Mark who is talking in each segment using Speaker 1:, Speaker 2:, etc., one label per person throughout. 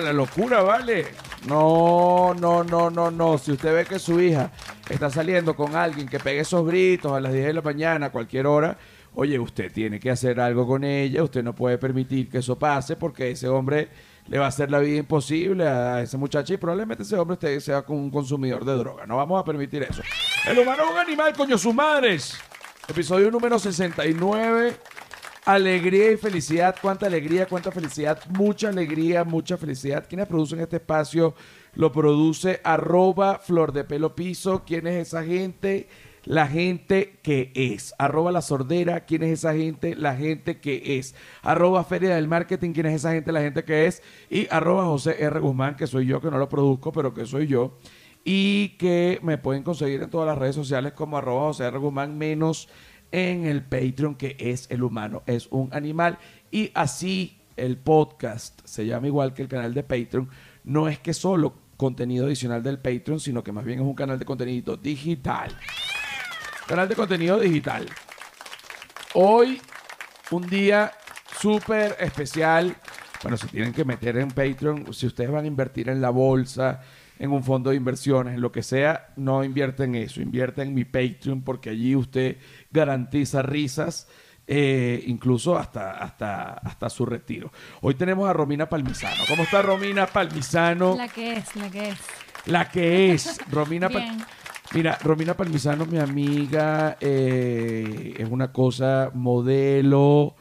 Speaker 1: la locura, ¿vale? No, no, no, no, no. Si usted ve que su hija está saliendo con alguien que pegue esos gritos a las 10 de la mañana, a cualquier hora, oye, usted tiene que hacer algo con ella. Usted no puede permitir que eso pase porque ese hombre le va a hacer la vida imposible a esa muchacha y probablemente ese hombre usted sea un consumidor de droga. No vamos a permitir eso. El humano es un animal, coño, sus madres. Episodio número 69. Alegría y felicidad. Cuánta alegría, cuánta felicidad. Mucha alegría, mucha felicidad. ¿Quiénes producen este espacio? Lo produce arroba flor de pelo piso. ¿Quién es esa gente? La gente que es. Arroba la sordera. ¿Quién es esa gente? La gente que es. Arroba feria del marketing. ¿Quién es esa gente? La gente que es. Y arroba José R. Guzmán, que soy yo, que no lo produzco, pero que soy yo. Y que me pueden conseguir en todas las redes sociales como arroba José R. Guzmán menos en el Patreon, que es el humano, es un animal. Y así el podcast se llama igual que el canal de Patreon. No es que solo contenido adicional del Patreon, sino que más bien es un canal de contenido digital. Canal de contenido digital. Hoy, un día súper especial. Bueno, se tienen que meter en Patreon. Si ustedes van a invertir en la bolsa, en un fondo de inversiones, en lo que sea, no invierten en eso, invierten en mi Patreon porque allí usted garantiza risas. Eh, incluso hasta, hasta, hasta su retiro. Hoy tenemos a Romina Palmisano. ¿Cómo está Romina Palmisano?
Speaker 2: La que es, la que es.
Speaker 1: La que es. Romina Mira, Romina Palmisano, mi amiga, eh, es una cosa modelo,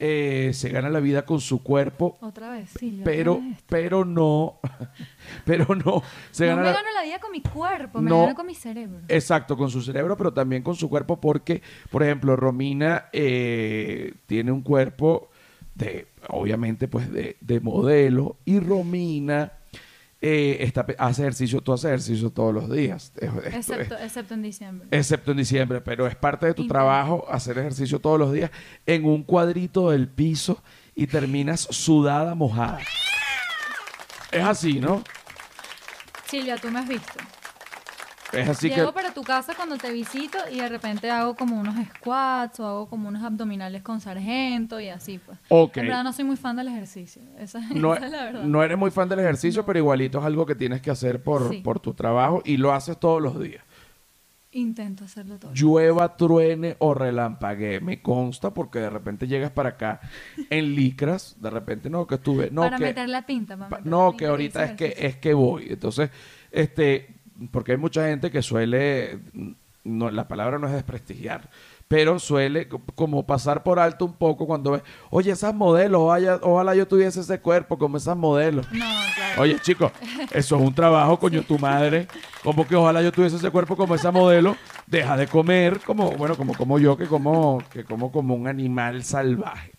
Speaker 1: eh, se gana la vida con su cuerpo.
Speaker 2: Otra vez, sí.
Speaker 1: Pero, pero no, pero no.
Speaker 2: Se no me gano la vida con mi cuerpo, me gano con mi cerebro.
Speaker 1: Exacto, con su cerebro, pero también con su cuerpo, porque, por ejemplo, Romina eh, tiene un cuerpo de, obviamente, pues de, de modelo, y Romina eh, hace ejercicio, tú haces ejercicio todos los días.
Speaker 2: Excepto, en diciembre.
Speaker 1: Excepto en diciembre, pero es parte de tu trabajo hacer ejercicio todos los días en un cuadrito del piso y terminas sudada, mojada. Es así, ¿no?
Speaker 2: Silvia, tú me has visto.
Speaker 1: Es así
Speaker 2: Llego para tu casa cuando te visito y de repente hago como unos squats o hago como unos abdominales con sargento y así pues. En verdad no soy muy fan del ejercicio. Esa,
Speaker 1: no,
Speaker 2: es la verdad.
Speaker 1: No eres muy fan del ejercicio, pero igualito es algo que tienes que hacer por, por tu trabajo y lo haces todos los días.
Speaker 2: Intento hacerlo todo.
Speaker 1: Llueva, truene o relampague. Me consta porque de repente llegas para acá en licras, de repente no, que estuve. No,
Speaker 2: para
Speaker 1: que,
Speaker 2: meter la pinta,
Speaker 1: No, que ahorita es que, es que voy. Entonces, este, porque hay mucha gente que suele, no, la palabra no es desprestigiar, pero suele como pasar por alto un poco cuando ve, oye, esas modelos, ojalá, yo tuviese ese cuerpo como esas modelos.
Speaker 2: No, claro.
Speaker 1: Oye, chicos, eso es un trabajo, coño, tu madre, como que ojalá yo tuviese ese cuerpo como esa modelo, deja de comer como, bueno, como como yo, que como, que como como un animal salvaje.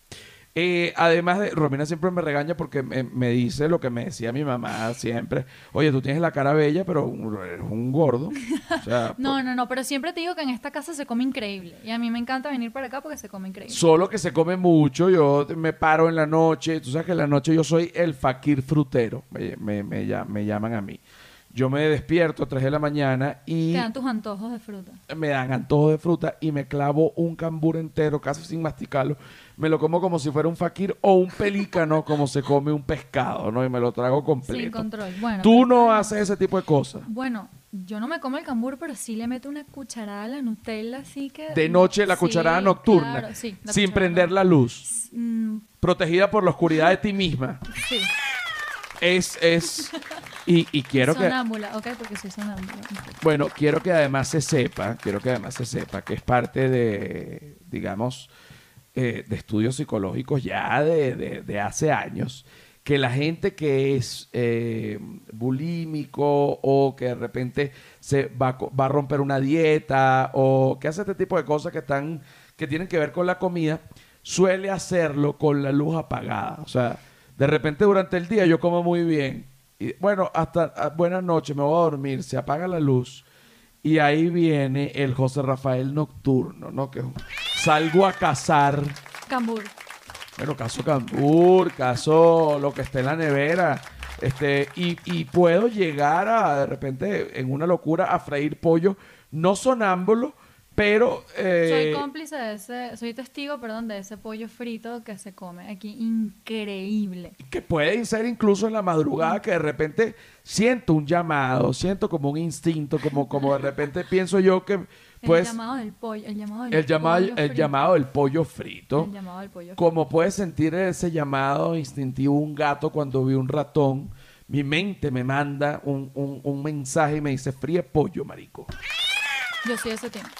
Speaker 1: Eh, además de, Romina siempre me regaña porque me, dice lo que me decía mi mamá siempre. Oye, tú tienes la cara bella, pero eres un gordo.
Speaker 2: no, no, no, pero siempre te digo que en esta casa se come increíble. Y a mí me encanta venir para acá porque se come increíble.
Speaker 1: Solo que se come mucho. Yo me paro en la noche. Tú sabes que en la noche yo soy el fakir frutero. Me, me, llaman a mí. Yo me despierto a 3 de la mañana y...
Speaker 2: Te dan tus antojos de fruta.
Speaker 1: Me dan antojos de fruta y me clavo un cambur entero, casi sin masticarlo me lo como como si fuera un fakir o un pelícano como se come un pescado, ¿no? Y me lo trago completo.
Speaker 2: Sin control. Bueno,
Speaker 1: Tú no haces ese tipo de cosas.
Speaker 2: Bueno, yo no me como el cambur, pero sí le meto una cucharada a la Nutella, así que...
Speaker 1: De noche, la cucharada nocturna. sí, sin prender la luz. Mm. Protegida por la oscuridad de ti misma.
Speaker 2: Sí.
Speaker 1: Es, es... Y, y quiero
Speaker 2: que... Sonámbula, ok, porque soy sonámbula.
Speaker 1: Bueno, quiero que además se sepa, quiero que además se sepa que es parte de, digamos eh, de estudios psicológicos ya de, hace años, que la gente que es eh, bulímico o que de repente se va, va, a romper una dieta o que hace este tipo de cosas que, están, que tienen que ver con la comida, suele hacerlo con la luz apagada. O sea, de repente durante el día yo como muy bien. Y bueno, hasta ah, buenas noches, me voy a dormir, se apaga la luz y ahí viene el José Rafael nocturno, ¿no? Que salgo a cazar.
Speaker 2: Cambur.
Speaker 1: Bueno, caso cambur, caso lo que esté en la nevera. Este, y, y puedo llegar a, de repente, en una locura, a freír pollo, no sonámbulo, Pero...
Speaker 2: Eh, soy cómplice de ese, soy testigo, perdón, de ese pollo frito que se come aquí. Increíble.
Speaker 1: Que puede ser incluso en la madrugada que de repente siento un llamado, siento como un instinto, como, como de repente pienso yo que... Pues,
Speaker 2: el llamado del pollo, el llamado
Speaker 1: del el llamado, pollo el llamado del pollo frito. El llamado del pollo Como puedes sentir ese llamado instintivo un gato cuando ve un ratón, mi mente me manda un, un, un mensaje y me dice, fríe pollo, marico.
Speaker 2: Yo soy ese tema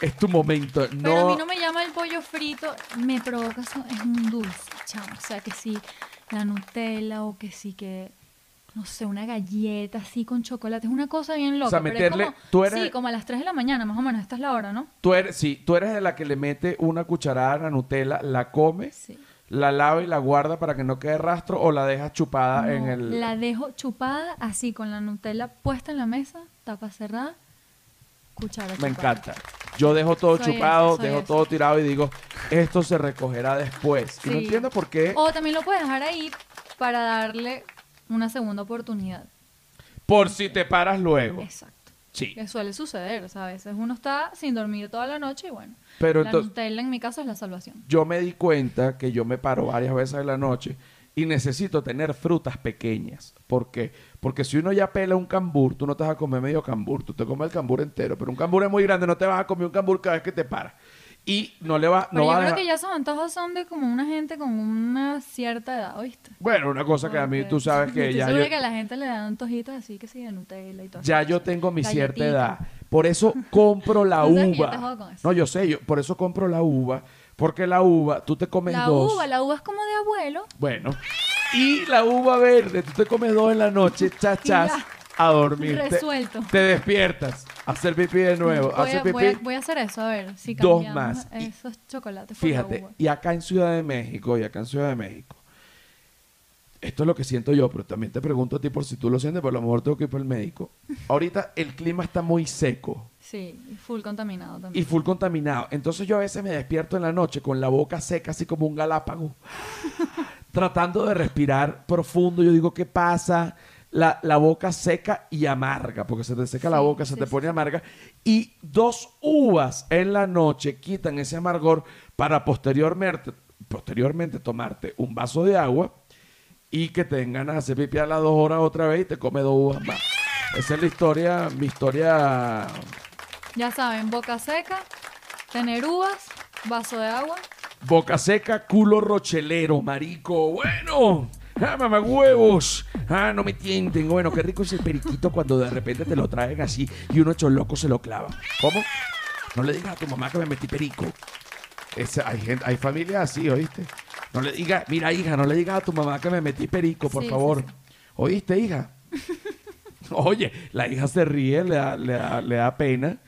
Speaker 1: es tu momento. No...
Speaker 2: Pero a mí no me llama el pollo frito, me provoca, es un dulce, chamo. O sea, que sí, la Nutella o que sí que, no sé, una galleta así con chocolate. Es una cosa bien loca. O sea, meterle, tú eres... Sí, como a las 3 de la mañana, más o menos, esta es la hora, ¿no?
Speaker 1: Tú eres, sí, tú eres de la que le mete una cucharada a la Nutella, la come. la lava y la guarda para que no quede rastro o la dejas chupada en el...
Speaker 2: La dejo chupada así con la Nutella puesta en la mesa, tapa cerrada
Speaker 1: me encanta. Yo dejo todo chupado, dejo todo tirado y digo, esto se recogerá después. Y no entiendo por qué.
Speaker 2: O también lo puedes dejar ahí para darle una segunda oportunidad.
Speaker 1: Por si te paras luego.
Speaker 2: Exacto. Sí. Que suele suceder, o sea, a veces uno está sin dormir toda la noche y bueno.
Speaker 1: Pero
Speaker 2: la Nutella en mi caso es la salvación.
Speaker 1: Yo me di cuenta que yo me paro varias veces en la noche y necesito tener frutas pequeñas. ¿Por qué? Porque si uno ya pela un cambur, tú no te vas a comer medio cambur, tú te comes el cambur entero, pero un cambur es muy grande, no te vas a comer un cambur cada vez que te paras. Y no le va, no
Speaker 2: yo
Speaker 1: va
Speaker 2: creo que ya esos antojos son de como una gente con una cierta edad, ¿oíste?
Speaker 1: Bueno, una cosa que a mí tú sabes que ya.
Speaker 2: Yo que a la gente le dan antojitos así que sí, de Nutella y todo.
Speaker 1: Ya yo tengo mi cierta edad. Por eso compro la uva. No, yo sé, yo por eso compro la uva porque la uva, tú te comes dos.
Speaker 2: La uva, la uva es como de abuelo.
Speaker 1: Bueno. Y la uva verde, tú te comes dos en la noche, chachas, a dormir.
Speaker 2: Resuelto.
Speaker 1: Te, despiertas, a hacer pipí de nuevo.
Speaker 2: Voy,
Speaker 1: a,
Speaker 2: Voy, a, hacer eso, a ver si
Speaker 1: Dos más.
Speaker 2: esos chocolates.
Speaker 1: Fíjate, y acá en Ciudad de México, y acá en Ciudad de México, esto es lo que siento yo, pero también te pregunto a ti por si tú lo sientes, pero a lo mejor tengo que ir para el médico. Ahorita el clima está muy seco.
Speaker 2: Sí, y full contaminado también.
Speaker 1: Y full contaminado. Entonces yo a veces me despierto en la noche con la boca seca, así como un galápago, tratando de respirar profundo. Yo digo, ¿qué pasa? La, boca seca y amarga, porque se te seca la boca, se te pone amarga. Y dos uvas en la noche quitan ese amargor para posteriormente, posteriormente tomarte un vaso de agua y que tengan ganas de hacer pipí a las dos horas otra vez y te come dos uvas más. Esa es la historia, mi historia
Speaker 2: ya saben, boca seca, tener uvas, vaso de agua.
Speaker 1: Boca seca, culo rochelero, marico. Bueno. Ah, mamá huevos. Ah, no me tienten. Bueno, qué rico es el periquito cuando de repente te lo traen así y uno hecho loco se lo clava. ¿Cómo? No le digas a tu mamá que me metí perico. hay, gente, hay familias así, ¿oíste? No le digas, mira, hija, no le digas a tu mamá que me metí perico, por favor. ¿Oíste, hija? Oye, la hija se ríe, le le da pena.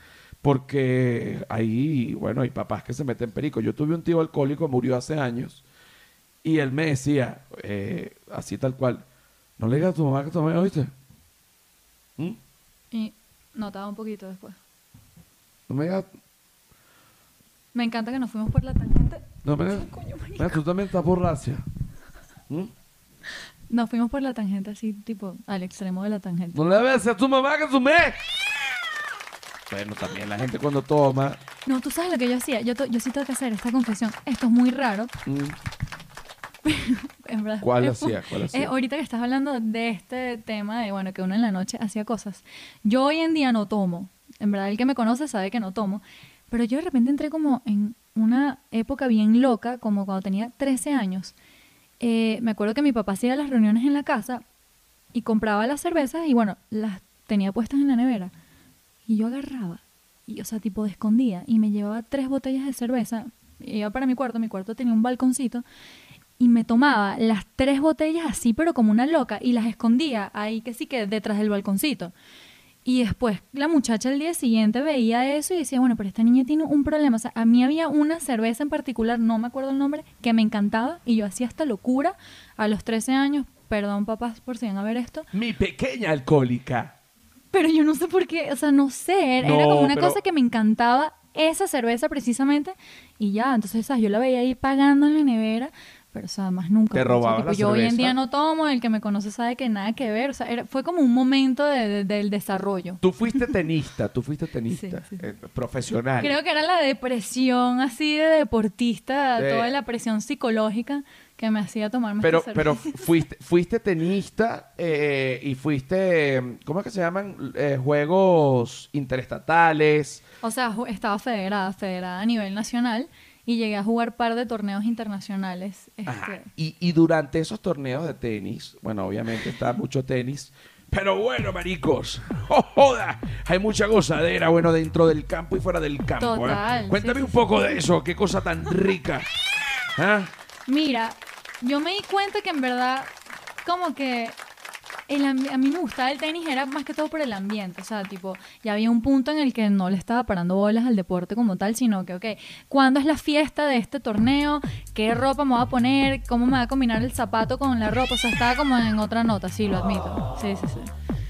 Speaker 1: Porque ahí, bueno, hay papás que se meten perico. Yo tuve un tío alcohólico, murió hace años, y él me decía, eh, así tal cual, no le digas a tu mamá que tomé, ¿oíste?
Speaker 2: ¿Mm? Y notaba un poquito después.
Speaker 1: No me digas...
Speaker 2: Me encanta que nos fuimos por la tangente.
Speaker 1: No me digas... tú también estás borracha. ¿Mm?
Speaker 2: Nos fuimos por la tangente así, tipo, al extremo de la tangente.
Speaker 1: No le debes a tu mamá que tomé. Bueno, también la gente cuando toma.
Speaker 2: No, tú sabes lo que yo hacía. Yo, yo sí tengo que hacer esta confesión. Esto es muy raro. Mm.
Speaker 1: ¿Cuál hacía?
Speaker 2: ahorita que estás hablando de este tema de, bueno, que uno en la noche hacía cosas. Yo hoy en día no tomo. En verdad, el que me conoce sabe que no tomo. Pero yo de repente entré como en una época bien loca, como cuando tenía 13 años. Eh, me acuerdo que mi papá hacía las reuniones en la casa y compraba las cervezas y, bueno, las tenía puestas en la nevera. Y yo agarraba, y, o sea, tipo de escondida, y me llevaba tres botellas de cerveza. Iba para mi cuarto, mi cuarto tenía un balconcito, y me tomaba las tres botellas así, pero como una loca, y las escondía ahí, que sí que detrás del balconcito. Y después la muchacha el día siguiente veía eso y decía, bueno, pero esta niña tiene un problema. O sea, a mí había una cerveza en particular, no me acuerdo el nombre, que me encantaba y yo hacía esta locura a los 13 años. Perdón, papás, por si van a ver esto.
Speaker 1: Mi pequeña alcohólica.
Speaker 2: Pero yo no sé por qué, o sea, no sé, era como una cosa que me encantaba esa cerveza precisamente y ya, entonces yo la veía ahí pagando en la nevera, Pero, o sea, más nunca.
Speaker 1: Te robabas
Speaker 2: tipo,
Speaker 1: la
Speaker 2: Yo hoy en
Speaker 1: cerveza.
Speaker 2: día no tomo, el que me conoce sabe que nada que ver. O sea, era- fue como un momento de- de- del desarrollo.
Speaker 1: Tú fuiste tenista, tú fuiste tenista,
Speaker 2: Sí, sí,
Speaker 1: eh, profesional.
Speaker 2: Creo que era la depresión así de deportista,
Speaker 1: De-
Speaker 2: toda la presión psicológica que me hacía tomarme
Speaker 1: Pero,
Speaker 2: esta
Speaker 1: pero
Speaker 2: cerveza.
Speaker 1: fuiste, fuiste tenista eh, y fuiste, ¿cómo es que se llaman? Eh, juegos interestatales.
Speaker 2: O sea, estaba federada, federada a nivel nacional y llegué a jugar par de torneos internacionales.
Speaker 1: Ajá.
Speaker 2: este,
Speaker 1: Y, y durante esos torneos de tenis, bueno, obviamente está mucho tenis, pero bueno, maricos, ¡oh, joda! Hay mucha gozadera, bueno, dentro del campo y fuera del campo. ¿eh?
Speaker 2: Total,
Speaker 1: Cuéntame
Speaker 2: sí,
Speaker 1: un
Speaker 2: sí,
Speaker 1: poco de eso, qué cosa tan rica. ¿Ah?
Speaker 2: Mira, yo me di cuenta que en verdad, como que el a mí me gustaba el tenis, era más que todo por el ambiente. O sea, tipo, ya había un punto en el que no le estaba parando bolas al deporte como tal, sino que, ok, ¿cuándo es la fiesta de este torneo? ¿Qué ropa me voy a poner? ¿Cómo me va a combinar el zapato con la ropa? O sea, estaba como en otra nota, sí, lo admito. Sí, sí, sí.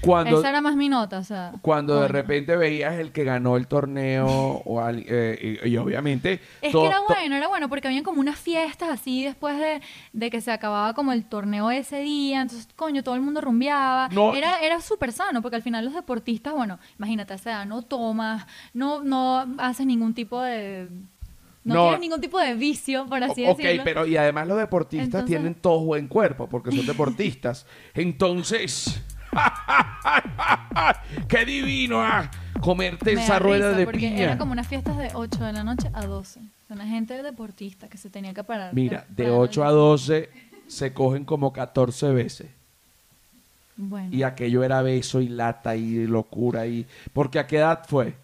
Speaker 1: Cuando,
Speaker 2: Esa era más mi nota, o sea.
Speaker 1: cuando de repente veías el que ganó el torneo o al- eh, y, y obviamente...
Speaker 2: Es
Speaker 1: todo-
Speaker 2: que era bueno, era bueno, porque habían como unas fiestas así después de, de que se acababa como el torneo ese día, entonces, coño, todo el mundo rumbeaba.
Speaker 1: No.
Speaker 2: Era, era súper sano, porque al final los deportistas, bueno, imagínate, o sea, no tomas, no, no haces ningún tipo de... No,
Speaker 1: No.
Speaker 2: tienes ningún tipo de vicio, por así
Speaker 1: ok,
Speaker 2: decirlo.
Speaker 1: pero y además los deportistas
Speaker 2: Entonces-
Speaker 1: tienen todos buen cuerpo porque son deportistas. Entonces, qué divino ah, comerte
Speaker 2: Me
Speaker 1: esa
Speaker 2: da
Speaker 1: rueda
Speaker 2: risa,
Speaker 1: de
Speaker 2: porque
Speaker 1: piña.
Speaker 2: Eran como unas fiestas de 8 de la noche a 12. Una gente deportista que se tenía que parar.
Speaker 1: Mira, de
Speaker 2: temprano.
Speaker 1: 8 a 12 se cogen como 14 veces.
Speaker 2: Bueno.
Speaker 1: Y aquello era beso y lata y locura. y Porque a qué edad fue?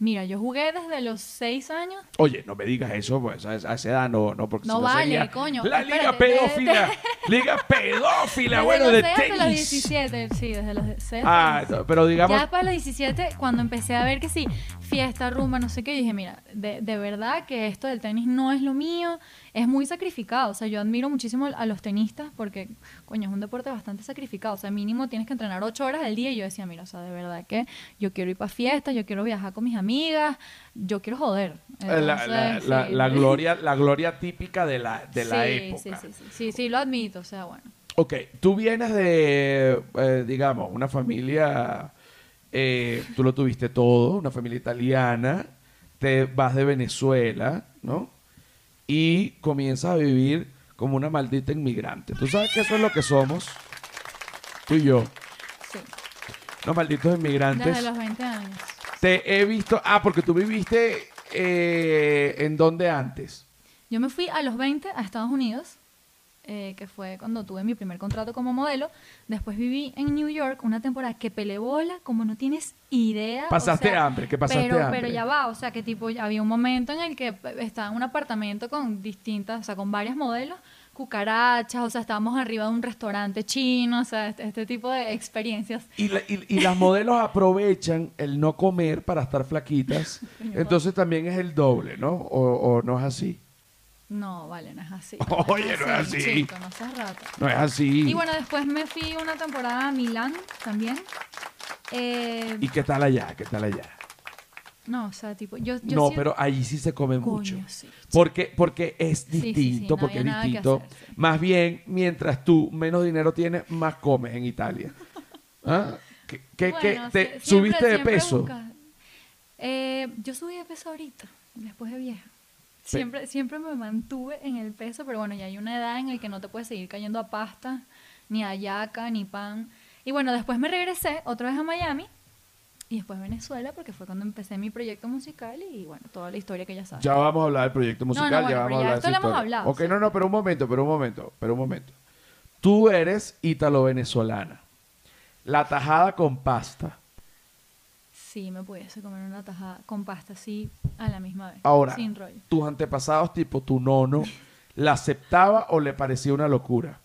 Speaker 2: Mira, yo jugué desde los 6 años.
Speaker 1: Oye, no me digas eso, pues a esa a esa edad no, no, porque
Speaker 2: No
Speaker 1: si
Speaker 2: vale,
Speaker 1: sería
Speaker 2: coño,
Speaker 1: La liga
Speaker 2: espérate, de-
Speaker 1: pedófila, liga pedófila,
Speaker 2: Desde
Speaker 1: bueno,
Speaker 2: los
Speaker 1: de
Speaker 2: 6 hasta los
Speaker 1: tenis.
Speaker 2: 17, sí, desde los 6
Speaker 1: Ah, no, pero digamos,
Speaker 2: Ya de los 17, cuando empecé a ver que sí, fiesta, rumba, no sé qué, dije, mira, de, de verdad que esto del tenis no es lo mío, es muy sacrificado. O sea, yo admiro muchísimo a los tenistas porque, coño, es un deporte bastante sacrificado. O sea, mínimo tienes que entrenar 8 horas al día y yo decía, mira, o sea, de verdad que yo quiero ir para fiestas, yo quiero viajar con mis amigas, yo quiero joder.
Speaker 1: la, la-
Speaker 2: Entonces,
Speaker 1: la-
Speaker 2: sí.
Speaker 1: la gloria, la gloria típica de la, de la época.
Speaker 2: Sí, sí, sí, sí, sí, lo admito, o sea, bueno.
Speaker 1: Ok, tú vienes de, eh, digamos, una familia, eh, tú lo tuviste todo, una familia italiana, te vas de Venezuela, ¿no? Y comienzas a vivir como una maldita inmigrante. Tú sabes que eso es lo que somos, tú y yo,
Speaker 2: Sí,
Speaker 1: los malditos inmigrantes.
Speaker 2: desde los 20 años.
Speaker 1: Te he visto, ah, porque tú viviste eh, en dónde antes.
Speaker 2: Yo me fui a los 20 a Estados Unidos, eh, que fue cuando tuve mi primer contrato como modelo. Después viví en New York una temporada que peleé bola, como no tienes idea. o
Speaker 1: Pasaste
Speaker 2: sea,
Speaker 1: hambre, que pasaste
Speaker 2: pero,
Speaker 1: hambre.
Speaker 2: Pero ya va, o sea, que tipo, había un momento en el que estaba en un apartamento con distintas, o sea, con varias modelos, cucarachas, o sea, estábamos arriba de un restaurante chino, o sea, este, este tipo de experiencias.
Speaker 1: Y, la- y- y las modelos aprovechan el no comer para estar flaquitas. Entonces también es el doble, ¿no? O, o no es así.
Speaker 2: No, vale, no es así.
Speaker 1: Oye, no es así.
Speaker 2: Chico, no seas rata.
Speaker 1: No es así.
Speaker 2: Y bueno, después me fui una temporada a Milán también. Eh,
Speaker 1: ¿Y qué tal allá? ¿Qué tal allá?
Speaker 2: no, o sea, tipo, yo, yo
Speaker 1: no,
Speaker 2: sí-
Speaker 1: pero allí sí se come
Speaker 2: Coño,
Speaker 1: mucho.
Speaker 2: sí.
Speaker 1: Porque, porque es
Speaker 2: sí,
Speaker 1: distinto,
Speaker 2: no
Speaker 1: porque es distinto. Más bien, mientras tú menos dinero tienes, más comes en Italia. ¿Ah? ¿Qué, qué- te,
Speaker 2: siempre-
Speaker 1: ¿Subiste de peso?
Speaker 2: Eh, yo subí de peso ahorita, después de vieja. Siempre, siempre me mantuve en el peso, pero bueno, ya hay una edad en la que no te puedes seguir cayendo a pasta, ni a yaca, ni pan. Y bueno, después me regresé otra vez a Miami y después a Venezuela, porque fue cuando empecé mi proyecto musical y bueno, toda la historia que ya sabes.
Speaker 1: Ya vamos a hablar del proyecto musical,
Speaker 2: no,
Speaker 1: ya vamos a hablar de
Speaker 2: esto
Speaker 1: esa
Speaker 2: lo hemos hablado,
Speaker 1: Ok,
Speaker 2: sí.
Speaker 1: no, no, pero un momento, pero un momento, pero un momento. Tú eres ítalo-venezolana. La tajada con pasta.
Speaker 2: Sí, me pudiese comer una tajada con pasta así a la misma vez,
Speaker 1: Ahora,
Speaker 2: sin rollo.
Speaker 1: tus antepasados, tipo tu nono, ¿la aceptaba o le parecía una locura?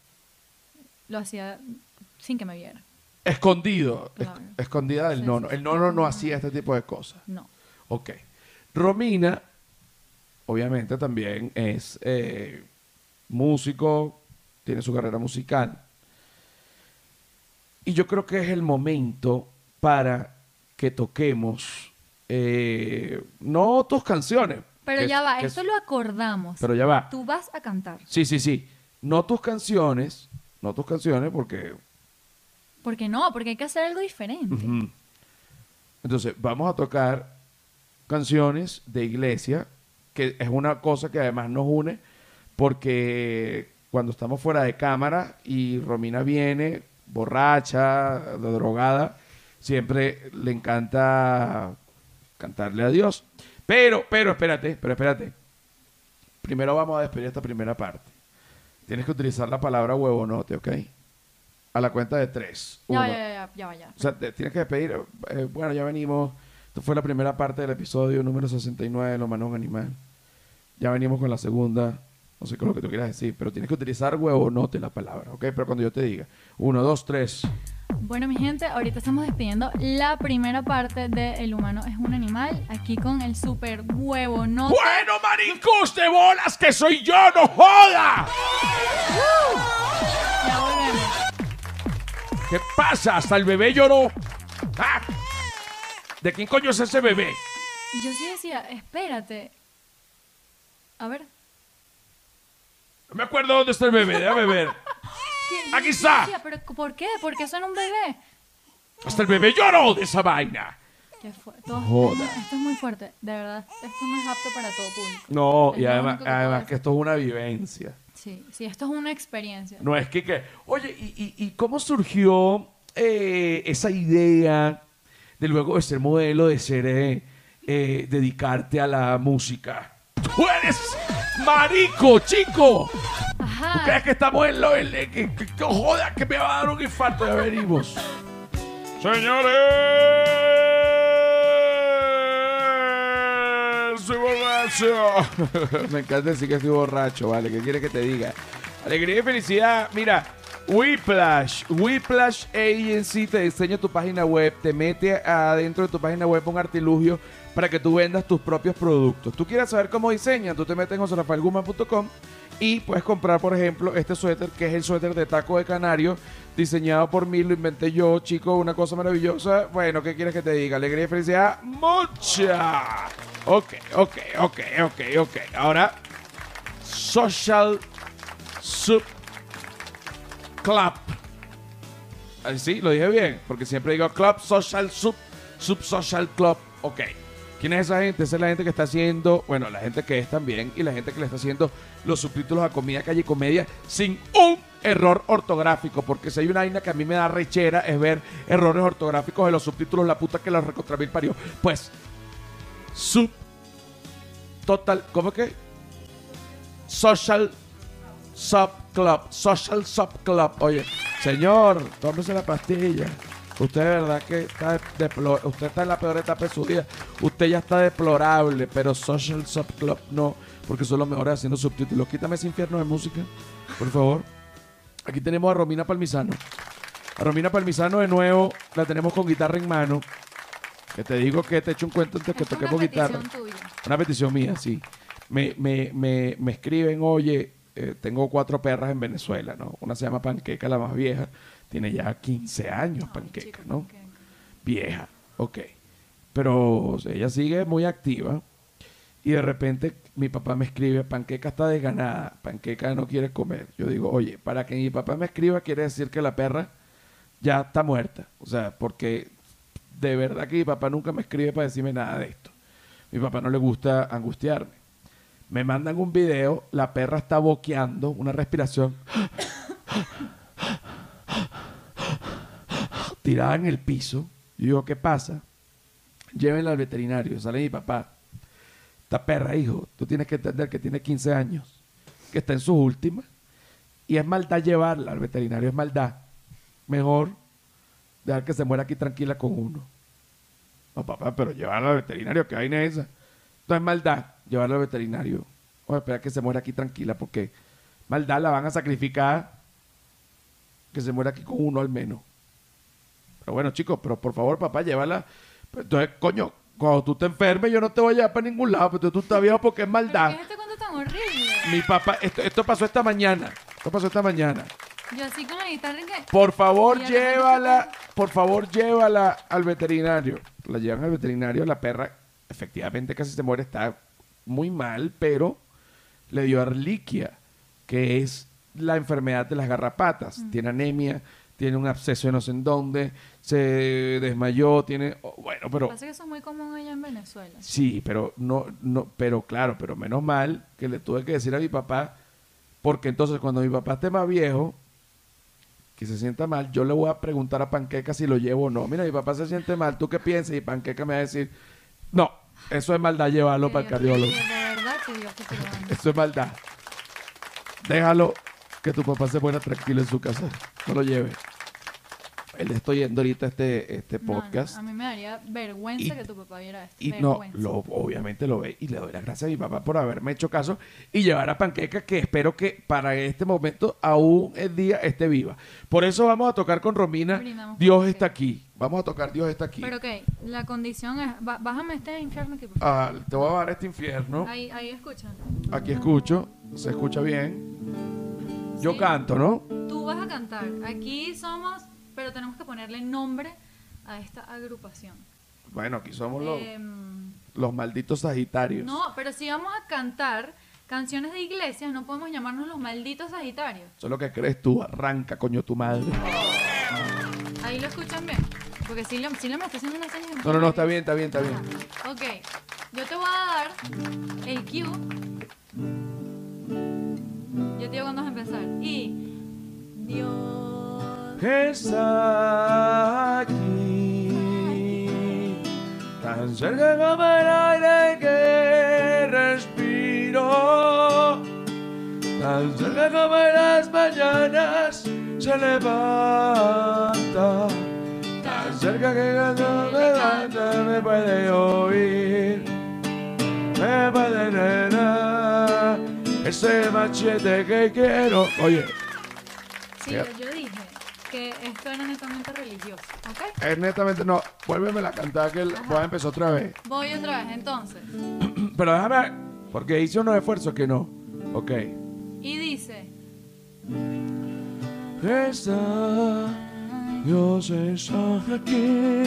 Speaker 2: Lo hacía sin que me viera.
Speaker 1: Escondido, escondida del
Speaker 2: Sí,
Speaker 1: nono.
Speaker 2: sí,
Speaker 1: El nono no hacía este tipo de cosas.
Speaker 2: No.
Speaker 1: Ok. Romina, obviamente también es eh, músico, tiene su carrera musical. Y yo creo que es el momento para que toquemos, eh, no tus canciones,
Speaker 2: Pero
Speaker 1: Que-
Speaker 2: ya va,
Speaker 1: que-
Speaker 2: esto lo acordamos.
Speaker 1: Pero ya va.
Speaker 2: Tú vas a cantar.
Speaker 1: Sí, sí, sí. No tus canciones, no tus canciones porque...
Speaker 2: ¿Por qué no? Porque hay que hacer algo diferente.
Speaker 1: Entonces, vamos a tocar canciones de iglesia, que es una cosa que además nos une, porque cuando estamos fuera de cámara y Romina viene borracha, drogada, siempre le encanta cantarle a Dios. Pero, pero, espérate, pero espérate. Primero vamos a despedir esta primera parte. Tienes que utilizar la palabra huevonote, ¿ok? A la cuenta de tres.
Speaker 2: Ya,
Speaker 1: Uno.
Speaker 2: ya, ya, ya.
Speaker 1: O sea, te- tienes que despedir. eh, bueno, ya venimos. Esto fue la primera parte del episodio número 69 de Lo Manón Animal. Ya venimos con la segunda. No sé qué es lo que tú quieras decir, pero tienes que utilizar huevonote la palabra, ¿ok? Pero cuando yo te diga, uno, dos, tres.
Speaker 2: Bueno, mi gente, ahorita estamos despidiendo la primera parte de El humano es un animal. Aquí con el super huevo, ¿no?
Speaker 1: ¡Bueno, maricos de bolas, que soy yo, no joda!
Speaker 2: Ya volvemos.
Speaker 1: ¿Qué pasa? Hasta el bebé lloró. ¡Ah! ¿De quién coño es ese bebé?
Speaker 2: Yo sí decía, espérate. A ver.
Speaker 1: No me acuerdo dónde está el bebé, déjame ver.
Speaker 2: ¿Qué?
Speaker 1: Aquí está.
Speaker 2: decía, ¿Pero por qué? ¿Por qué suena un bebé?
Speaker 1: Hasta el bebé lloró de esa vaina.
Speaker 2: Qué todo-
Speaker 1: Joda.
Speaker 2: Esto es muy fuerte, de verdad. Esto no es apto para todo público.
Speaker 1: No,
Speaker 2: Es
Speaker 1: y
Speaker 2: lo
Speaker 1: además,
Speaker 2: único que puedo
Speaker 1: además esto es una vivencia.
Speaker 2: Sí, sí, esto es una experiencia.
Speaker 1: No es que, que oye, ¿y, y- y cómo surgió eh, esa idea de luego de ser modelo, de ser, eh, eh, dedicarte a la música? ¡Tú eres marico, chico! ¿Tú
Speaker 2: Ajá.
Speaker 1: crees que estamos en lo... en- en- que, que- que- joda, que me va a dar un infarto? Ya venimos. Señores, soy borracho. Me encanta decir que estoy borracho, ¿vale? ¿Qué quieres que te diga? Alegría y felicidad. Mira, Whiplash, Whiplash Agency te diseña tu página web, te mete adentro de tu página web un artilugio para que tú vendas tus propios productos. Tú quieres saber cómo diseñan, tú te metes en joserafaelguzman.com y puedes comprar, por ejemplo, este suéter, que es el suéter de taco de canario, diseñado por mí, lo inventé yo, chico, una cosa maravillosa. Bueno, ¿qué quieres que te diga? Alegría y felicidad, mucha. Ok, ok, ok, ok, ok. Ahora, Social Sub Club. Ahí sí, lo dije bien, porque siempre digo Club Social Sub, Sub Social Club. Ok. ¿Quién es esa gente? Esa es la gente que está haciendo, bueno, la gente que es también, y la gente que le está haciendo los subtítulos a Comida Calle Comedia sin un error ortográfico, porque si hay una vaina que a mí me da rechera es ver errores ortográficos de los subtítulos, la puta que los recontra mil parió. Pues, sub, total, ¿cómo que? Social Sub Club, Social Sub Club. Oye, señor, tómese la pastilla. Usted de verdad que está usted está en la peor etapa de su vida. Usted ya está deplorable, pero Social Sub Club no, porque son los mejores haciendo subtítulos. Quítame ese infierno de música, por favor. Aquí tenemos a Romina Palmisano. A Romina Palmisano de nuevo la tenemos con guitarra en mano. Que te digo que te echo un cuento antes que
Speaker 2: una
Speaker 1: toquemos guitarra.
Speaker 2: petición tuya.
Speaker 1: Una petición mía, sí. Me, me, me, me escriben, oye, eh, tengo cuatro perras en Venezuela, ¿no? Una se llama Panqueca, la más vieja. Tiene ya 15 años, Panqueca,
Speaker 2: Chico,
Speaker 1: ¿no?
Speaker 2: Panqueca.
Speaker 1: Vieja, ok. Pero o sea, ella sigue muy activa. Y de repente mi papá me escribe, Panqueca está desganada, Panqueca no quiere comer. Yo digo, oye, para que mi papá me escriba quiere decir que la perra ya está muerta. O sea, porque de verdad que mi papá nunca me escribe para decirme nada de esto. Mi papá no le gusta angustiarme. Me mandan un video, la perra está boqueando, una respiración tirada en el piso. Yo digo, ¿qué pasa? Llévenla al veterinario. Sale mi papá. Esta perra, hijo, tú tienes que entender que tiene 15 años, que está en sus últimas. Y es maldad llevarla al veterinario, es maldad. Mejor dejar que se muera aquí tranquila con uno. No, papá, pero llevarla al veterinario, ¿qué vaina es esa? No es maldad llevarla al veterinario. A esperar que se muera aquí tranquila, porque maldad la van a sacrificar. Que se muera aquí con uno al menos. Pero bueno, chicos, pero por favor, papá, llévala. Entonces, coño, cuando tú te enfermes, yo no te voy a llevar para ningún lado, pero tú estás viejo porque es
Speaker 2: ¿Pero
Speaker 1: maldad.
Speaker 2: qué es este cuento tan horrible?
Speaker 1: Mi papá, esto, esto pasó esta mañana. Esto pasó esta mañana.
Speaker 2: Yo así con la guitarra en que...
Speaker 1: Por favor, llévala, por favor, llévala al veterinario. La llevan al veterinario, la perra, efectivamente casi se muere, está muy mal, pero le dio arliquia, que es la enfermedad de las garrapatas. Tiene anemia, tiene un absceso de no sé en dónde, se desmayó, tiene... oh, bueno, pero...
Speaker 2: Pasa que eso es muy común allá en Venezuela.
Speaker 1: Sí, pero no, no, pero claro, pero menos mal que le tuve que decir a mi papá, porque entonces cuando mi papá esté más viejo, que se sienta mal, yo le voy a preguntar a Panqueca si lo llevo o no. Mira, mi papá se siente mal, ¿tú qué piensas? Y Panqueca me va a decir, no, eso es maldad, llévalo
Speaker 2: Que
Speaker 1: para el cardiólogo.
Speaker 2: que De verdad que Dios te perdone.
Speaker 1: Eso es maldad. Déjalo que tu papá se ponga tranquilo en su casa. No lo lleve. Él está oyendo ahorita este, este
Speaker 2: No, no,
Speaker 1: podcast.
Speaker 2: a mí me daría vergüenza
Speaker 1: Y-
Speaker 2: que tu papá viera esto.
Speaker 1: Y no,
Speaker 2: vergüenza.
Speaker 1: lo, obviamente lo ve y le doy las gracias a mi papá por haberme hecho caso y llevar a Panqueca que espero que para este momento aún el día esté viva. Por eso vamos a tocar con Romina
Speaker 2: Brindamos
Speaker 1: Dios está aquí. Vamos a tocar Dios está aquí.
Speaker 2: Pero ok, la condición es... Bájame este infierno aquí, por favor.
Speaker 1: Ah, te voy a dar este infierno.
Speaker 2: Ahí, ahí.
Speaker 1: Aquí escucho, se escucha bien. Yo
Speaker 2: Sí.
Speaker 1: canto, ¿no?
Speaker 2: Tú vas a cantar. Aquí somos... Pero tenemos que ponerle nombre a esta agrupación.
Speaker 1: Bueno, aquí somos los,
Speaker 2: Em,
Speaker 1: los malditos sagitarios.
Speaker 2: no, pero si vamos a cantar canciones de iglesias, no podemos llamarnos los malditos sagitarios.
Speaker 1: Eso es lo que crees tú, arranca, coño, tu madre.
Speaker 2: Ahí lo escuchan bien. Porque si le, si me está haciendo una señal...
Speaker 1: No, no, no, está bien, está bien, está bien.
Speaker 2: Ajá. Ok, yo te voy a dar el cue. Yo te digo cuándo vas a empezar. Y Dios.
Speaker 1: Está aquí, tan cerca como el aire que respiro, tan cerca como en las mañanas se levanta, tan cerca que cuando me levanta me puede oír, me puede nena, ese machete que quiero. Oye.
Speaker 2: Sí, yo dije que esto era netamente religioso. ¿Ok?
Speaker 1: Es netamente, no, vuélveme la cantar que el- voy a empezar otra vez.
Speaker 2: Voy otra vez, entonces.
Speaker 1: Pero déjame, porque hice unos esfuerzos que no. Ok.
Speaker 2: Y dice.
Speaker 1: Está, Dios está aquí,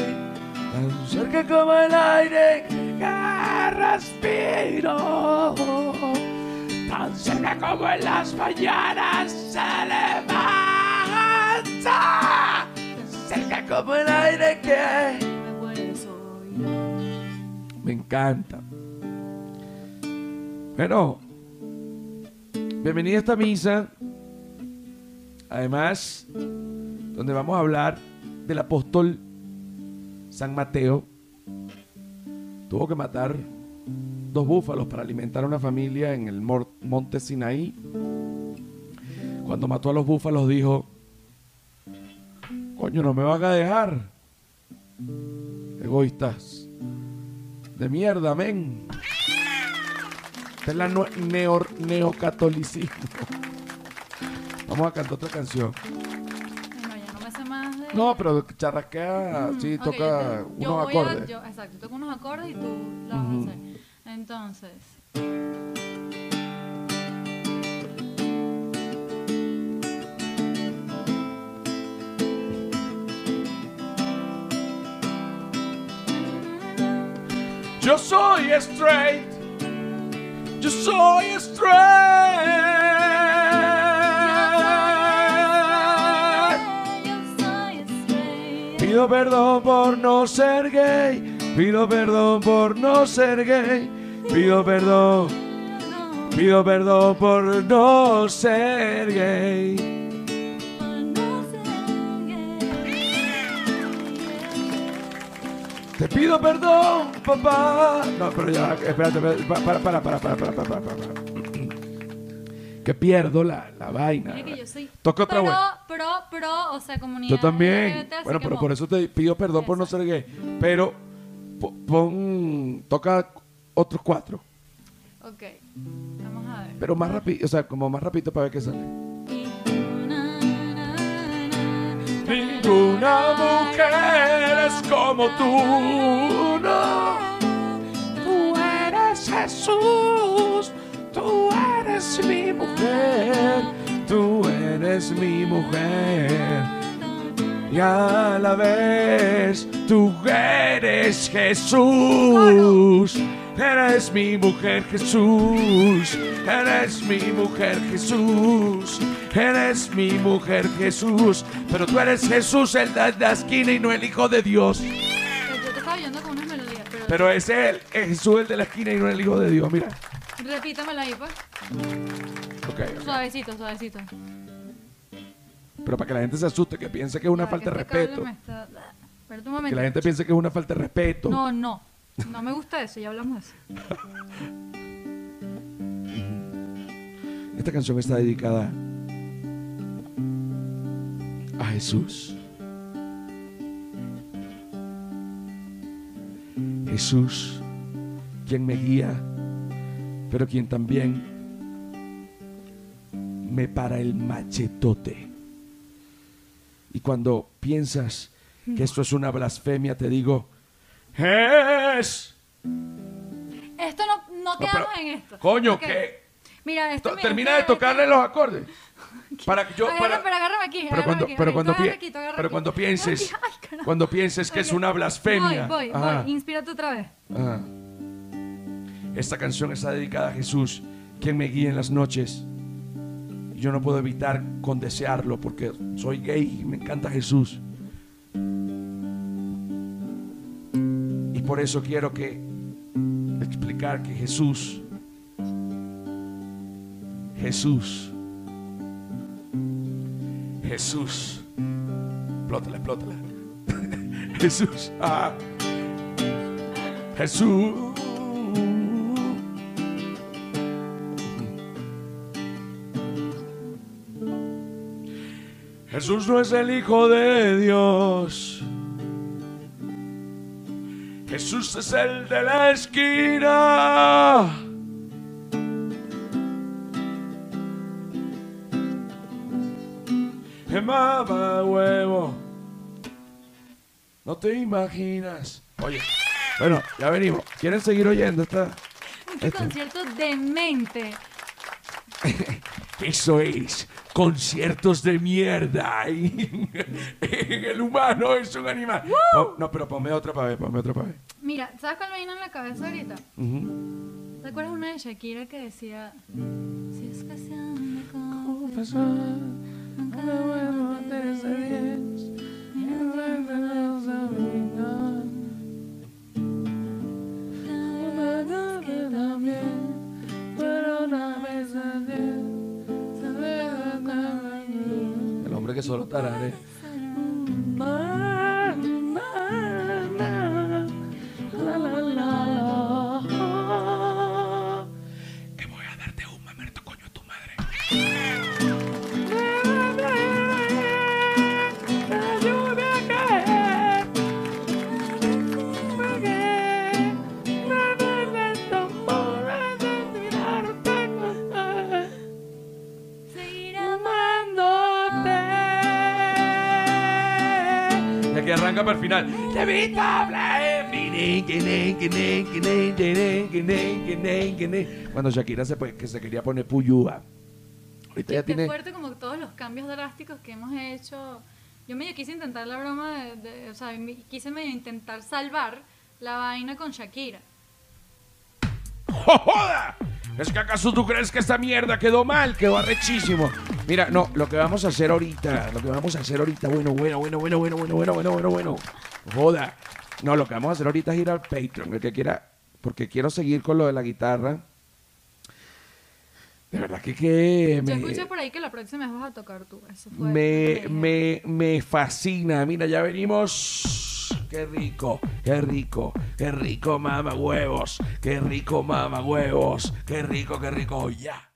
Speaker 1: tan cerca como el aire que respiro, tan cerca como en las mañanas se levanta, el aire.
Speaker 2: Me
Speaker 1: encanta. Bueno, bienvenida a esta misa. Además, donde vamos a hablar del apóstol San Mateo. Tuvo que matar dos búfalos para alimentar a una familia en el monte Sinaí. Cuando mató a los búfalos dijo, coño, no me van a dejar. Egoístas de mierda, men. Esta es la neo- neocatolicismo. Vamos a cantar otra canción.
Speaker 2: Ya no me sé más de.
Speaker 1: No, pero charrasquea,
Speaker 2: Ujú,
Speaker 1: sí, toca
Speaker 2: yo te- yo
Speaker 1: unos
Speaker 2: voy a-
Speaker 1: acordes.
Speaker 2: yo- exacto, toco unos acordes y tú la vas
Speaker 1: Ujú.
Speaker 2: a hacer. Entonces.
Speaker 1: Yo soy straight. Yo soy straight. Pido perdón por no ser gay. Pido perdón por no ser gay. Pido perdón. Pido perdón por no ser gay. Te pido perdón, papá. No, pero ya, espérate, espérate, pa- para, para, para, para, para, para, para, para. Que pierdo la, la vaina.
Speaker 2: Mira que yo soy
Speaker 1: Toca otra
Speaker 2: pro,
Speaker 1: vuelta.
Speaker 2: pro, pro, o sea, comunidad.
Speaker 1: Yo también.
Speaker 2: LGBT,
Speaker 1: Bueno, pero
Speaker 2: mo-
Speaker 1: por eso te pido perdón por no ser gay. Pero po- pon, toca otros cuatro.
Speaker 2: Ok, vamos a ver.
Speaker 1: Pero más rápido, o sea, como más rápido para ver qué sale. Ninguna mujer es como tú, no. Tú eres Jesús, tú eres mi mujer, tú eres mi mujer. Y a la vez tú eres Jesús, Eres mi mujer Jesús, eres mi mujer Jesús, eres mi mujer Jesús, pero tú eres Jesús el de la esquina y no el Hijo de Dios.
Speaker 2: Yo te estaba oyendo con unas melodías, pero,
Speaker 1: Pero es él, es Jesús el de la esquina y no el Hijo de Dios, mira.
Speaker 2: repítamelo ahí, pues.
Speaker 1: Ok, ok.
Speaker 2: Suavecito, suavecito.
Speaker 1: Pero para que la gente se asuste, que piense que es una falta de
Speaker 2: este cable
Speaker 1: respeto.
Speaker 2: me está- Espérate un
Speaker 1: Que
Speaker 2: momento.
Speaker 1: la gente piense que es una falta de respeto.
Speaker 2: No, no. No me gusta eso, ya hablamos de eso.
Speaker 1: Esta canción está dedicada a Jesús. Jesús, quien me guía, pero quien también me para el machetote. Y cuando piensas que esto es una blasfemia, te digo, es...
Speaker 2: Esto no, no quedamos
Speaker 1: pero-
Speaker 2: en esto.
Speaker 1: Coño,
Speaker 2: Ok.
Speaker 1: ¿qué?
Speaker 2: Mira, esto
Speaker 1: To- Termina
Speaker 2: esto-
Speaker 1: de tocarle los acordes. Para que yo, para-
Speaker 2: pero agárrame aquí.
Speaker 1: pero
Speaker 2: agárrame
Speaker 1: cuando,
Speaker 2: aquí,
Speaker 1: pero
Speaker 2: ok,
Speaker 1: cuando,
Speaker 2: tú agarra
Speaker 1: pi-
Speaker 2: aquí, tú agarra
Speaker 1: pero
Speaker 2: aquí.
Speaker 1: cuando pienses,
Speaker 2: Ay,
Speaker 1: cuando pienses que es
Speaker 2: Ok.
Speaker 1: una blasfemia.
Speaker 2: Voy, voy,
Speaker 1: Ajá,
Speaker 2: voy. Inspírate otra vez.
Speaker 1: Esta canción está dedicada a Jesús, quien me guía en las noches. Y Yo no puedo evitar con desearlo porque soy gay y me encanta Jesús. Por eso quiero que explicar que Jesús, Jesús, Jesús, explótala, explótala. Jesús, ah, Jesús. Jesús no es el Hijo de Dios. Jesús es el de la esquina. Mama huevo. No te imaginas. Oye, bueno, ya venimos. ¿Quieren seguir oyendo esta?
Speaker 2: Este concierto demente.
Speaker 1: Eso es conciertos de mierda. el humano es un animal. No, pero ponme otra para ver, ponme otra para ver.
Speaker 2: Mira, ¿sabes cuál me vino en la cabeza ahorita?
Speaker 1: Ujú.
Speaker 2: ¿Te acuerdas una de Shakira que decía Si es que se con nunca debo tener
Speaker 1: El que solo tarare. Final. Cuando Shakira se, pues, que se quería poner puyúa. Ahorita ya tiene.
Speaker 2: fuerte como todos los cambios drásticos que hemos hecho. Yo medio quise intentar la broma, de, de- o sea, quise medio intentar salvar la vaina con Shakira.
Speaker 1: ¡Jo, ¡Joda! ¿Es que acaso tú crees que esta mierda quedó mal? Quedó arrechísimo. Mira, no, lo que vamos a hacer ahorita, lo que vamos a hacer ahorita, bueno, bueno, bueno, bueno, bueno, bueno, bueno, bueno, bueno, bueno. Joda. No, lo que vamos a hacer ahorita es ir al Patreon, el que quiera, porque quiero seguir con lo de la guitarra. De verdad que, que
Speaker 2: Yo
Speaker 1: me,
Speaker 2: escuché por ahí que la próxima vez vas a tocar tú. Eso fue.
Speaker 1: me, me, me fascina. Mira, ya venimos. Qué rico, qué rico, qué rico, mama huevos. Qué rico, mama huevos. Qué rico, qué rico. Ya.